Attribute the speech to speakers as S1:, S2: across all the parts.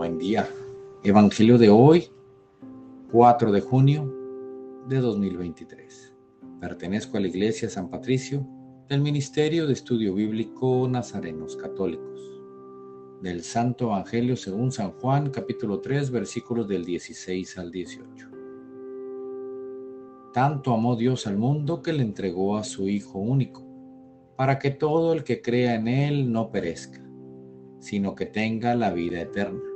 S1: Buen día. Evangelio de hoy, 4 de junio de 2023. Pertenezco a la Iglesia San Patricio del Ministerio de Estudio Bíblico Nazarenos Católicos. Del Santo Evangelio según San Juan, capítulo 3, versículos del 16 al 18. Tanto amó Dios al mundo que le entregó a su Hijo único, para que todo el que crea en Él no perezca, sino que tenga la vida eterna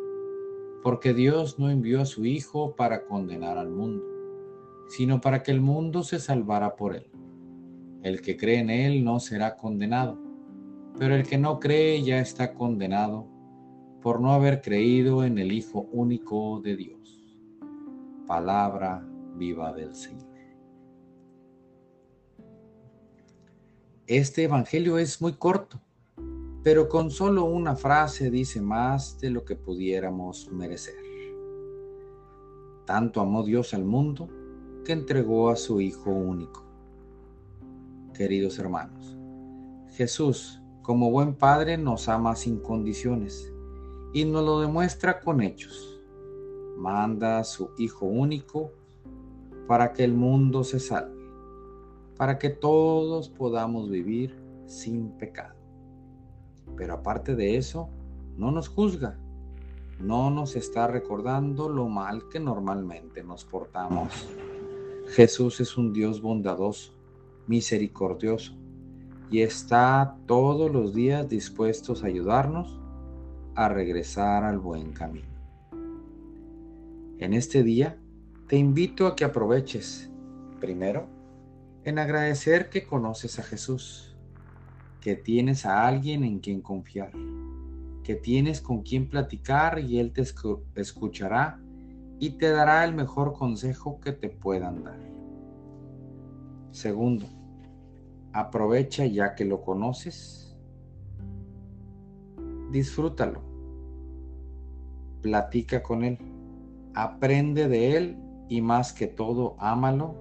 S1: porque Dios no envió a su Hijo para condenar al mundo, sino para que el mundo se salvara por él. El que cree en él no será condenado, pero el que no cree ya está condenado por no haber creído en el Hijo único de Dios. Palabra viva del Señor. Este Evangelio es muy corto pero con solo una frase dice más de lo que pudiéramos merecer. Tanto amó Dios al mundo que entregó a su Hijo único. Queridos hermanos, Jesús, como buen Padre, nos ama sin condiciones y nos lo demuestra con hechos. Manda a su Hijo único para que el mundo se salve, para que todos podamos vivir sin pecado. Pero aparte de eso, no nos juzga, no nos está recordando lo mal que normalmente nos portamos. Jesús es un Dios bondadoso, misericordioso, y está todos los días dispuestos a ayudarnos a regresar al buen camino. En este día te invito a que aproveches, primero, en agradecer que conoces a Jesús que tienes a alguien en quien confiar, que tienes con quien platicar y Él te escuchará y te dará el mejor consejo que te puedan dar. Segundo, aprovecha ya que lo conoces, disfrútalo, platica con Él, aprende de Él y más que todo, ámalo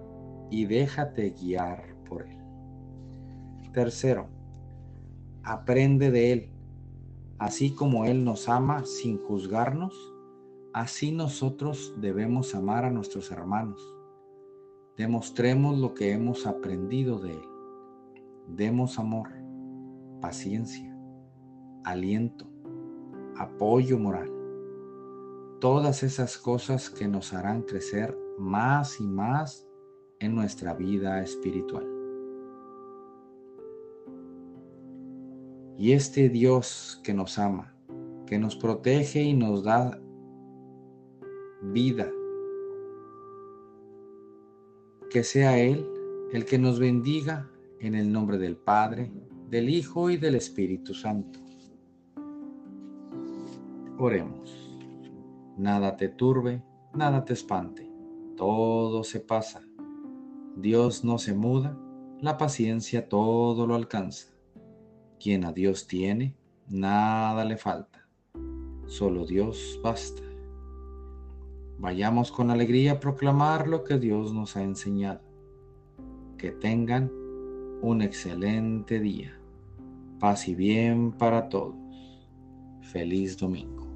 S1: y déjate guiar por Él. Tercero, aprende de Él. Así como Él nos ama sin juzgarnos, así nosotros debemos amar a nuestros hermanos. Demostremos lo que hemos aprendido de Él. Demos amor, paciencia, aliento, apoyo moral. Todas esas cosas que nos harán crecer más y más en nuestra vida espiritual. Y este Dios que nos ama, que nos protege y nos da vida, que sea Él el que nos bendiga en el nombre del Padre, del Hijo y del Espíritu Santo. Oremos. Nada te turbe, nada te espante, todo se pasa. Dios no se muda, la paciencia todo lo alcanza. Quien a Dios tiene, nada le falta. Solo Dios basta. Vayamos con alegría a proclamar lo que Dios nos ha enseñado. Que tengan un excelente día. Paz y bien para todos. Feliz domingo.